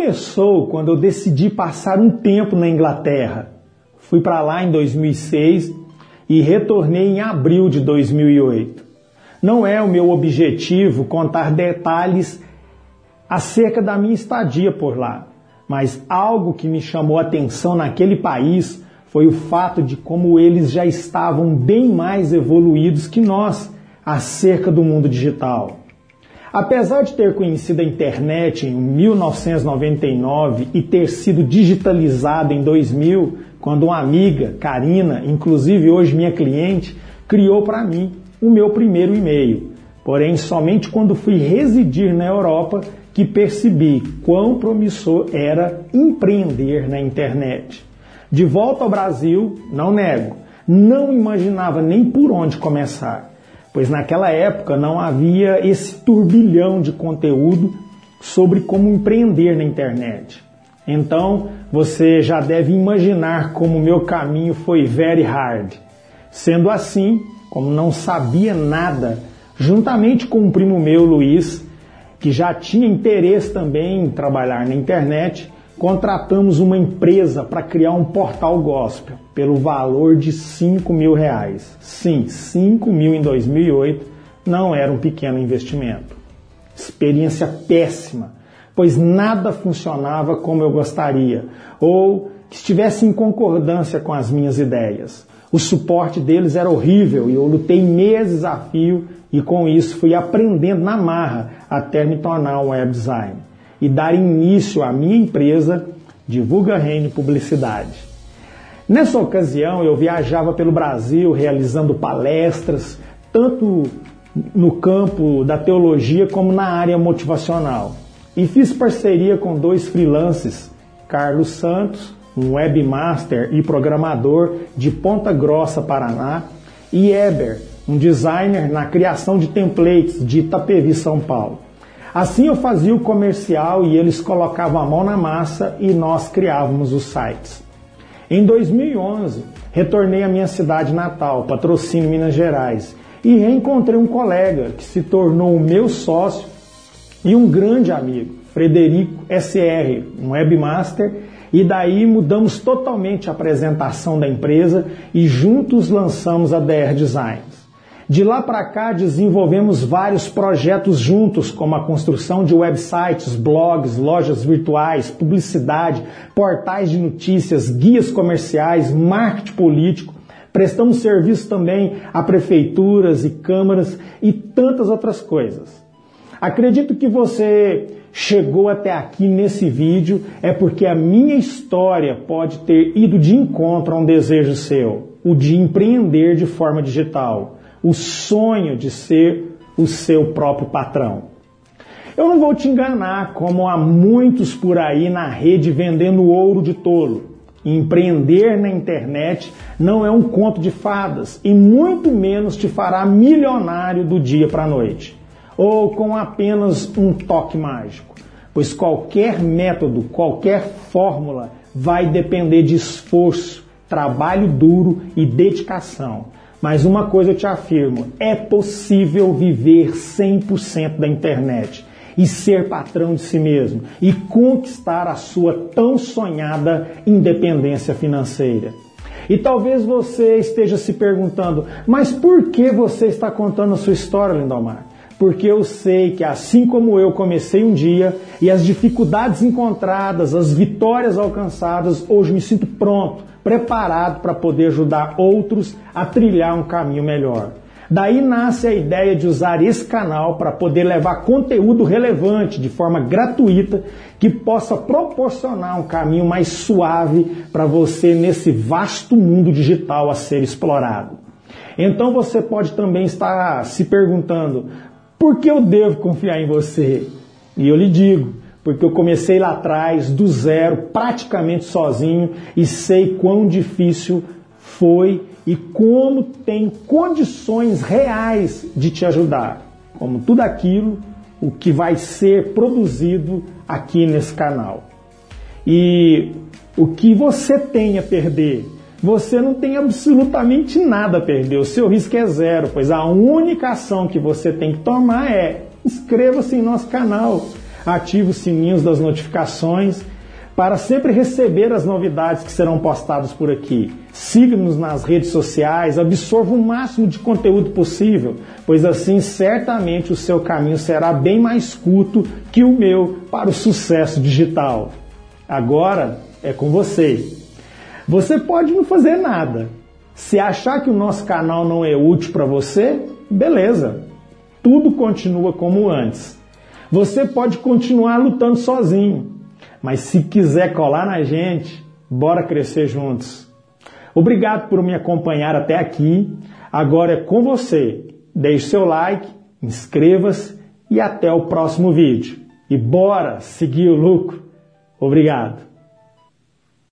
começou quando eu decidi passar um tempo na Inglaterra. Fui para lá em 2006 e retornei em abril de 2008. Não é o meu objetivo contar detalhes acerca da minha estadia por lá, mas algo que me chamou a atenção naquele país foi o fato de como eles já estavam bem mais evoluídos que nós acerca do mundo digital. Apesar de ter conhecido a internet em 1999 e ter sido digitalizado em 2000, quando uma amiga, Karina, inclusive hoje minha cliente, criou para mim o meu primeiro e-mail. Porém, somente quando fui residir na Europa que percebi quão promissor era empreender na internet. De volta ao Brasil, não nego, não imaginava nem por onde começar pois naquela época não havia esse turbilhão de conteúdo sobre como empreender na internet. Então você já deve imaginar como o meu caminho foi very hard. Sendo assim, como não sabia nada, juntamente com um primo meu, Luiz, que já tinha interesse também em trabalhar na internet, contratamos uma empresa para criar um portal gospel pelo valor de 5 mil reais. Sim, 5 mil em 2008 não era um pequeno investimento. Experiência péssima, pois nada funcionava como eu gostaria ou que estivesse em concordância com as minhas ideias. O suporte deles era horrível e eu lutei meses a fio e com isso fui aprendendo na marra até me tornar um web designer e dar início à minha empresa Divulga Reino Publicidade. Nessa ocasião, eu viajava pelo Brasil realizando palestras, tanto no campo da teologia como na área motivacional. E fiz parceria com dois freelances, Carlos Santos, um webmaster e programador de Ponta Grossa, Paraná, e Eber, um designer na criação de templates de Itapevi, São Paulo. Assim eu fazia o comercial e eles colocavam a mão na massa e nós criávamos os sites. Em 2011, retornei à minha cidade natal, Patrocínio, Minas Gerais, e reencontrei um colega que se tornou o meu sócio e um grande amigo, Frederico SR, um webmaster, e daí mudamos totalmente a apresentação da empresa e juntos lançamos a DR Design. De lá para cá, desenvolvemos vários projetos juntos, como a construção de websites, blogs, lojas virtuais, publicidade, portais de notícias, guias comerciais, marketing político. Prestamos serviço também a prefeituras e câmaras e tantas outras coisas. Acredito que você chegou até aqui nesse vídeo é porque a minha história pode ter ido de encontro a um desejo seu, o de empreender de forma digital o sonho de ser o seu próprio patrão. Eu não vou te enganar, como há muitos por aí na rede vendendo ouro de tolo. Empreender na internet não é um conto de fadas e muito menos te fará milionário do dia para a noite, ou com apenas um toque mágico, pois qualquer método, qualquer fórmula vai depender de esforço, trabalho duro e dedicação. Mas uma coisa eu te afirmo: é possível viver 100% da internet e ser patrão de si mesmo e conquistar a sua tão sonhada independência financeira. E talvez você esteja se perguntando, mas por que você está contando a sua história, Lindomar? Porque eu sei que assim como eu comecei um dia e as dificuldades encontradas, as vitórias alcançadas, hoje me sinto pronto preparado para poder ajudar outros a trilhar um caminho melhor. Daí nasce a ideia de usar esse canal para poder levar conteúdo relevante de forma gratuita que possa proporcionar um caminho mais suave para você nesse vasto mundo digital a ser explorado. Então você pode também estar se perguntando: por que eu devo confiar em você? E eu lhe digo: porque eu comecei lá atrás, do zero, praticamente sozinho, e sei quão difícil foi e como tem condições reais de te ajudar, como tudo aquilo o que vai ser produzido aqui nesse canal. E o que você tem a perder? Você não tem absolutamente nada a perder, o seu risco é zero, pois a única ação que você tem que tomar é inscreva-se em nosso canal ative os sininhos das notificações para sempre receber as novidades que serão postadas por aqui. Siga-nos nas redes sociais, absorva o máximo de conteúdo possível, pois assim certamente o seu caminho será bem mais curto que o meu para o sucesso digital. Agora é com você. Você pode não fazer nada. Se achar que o nosso canal não é útil para você, beleza. Tudo continua como antes. Você pode continuar lutando sozinho mas se quiser colar na gente, bora crescer juntos. Obrigado por me acompanhar até aqui. Agora é com você. Deixe seu like, inscreva-se e até o próximo vídeo. E bora seguir o lucro. Obrigado.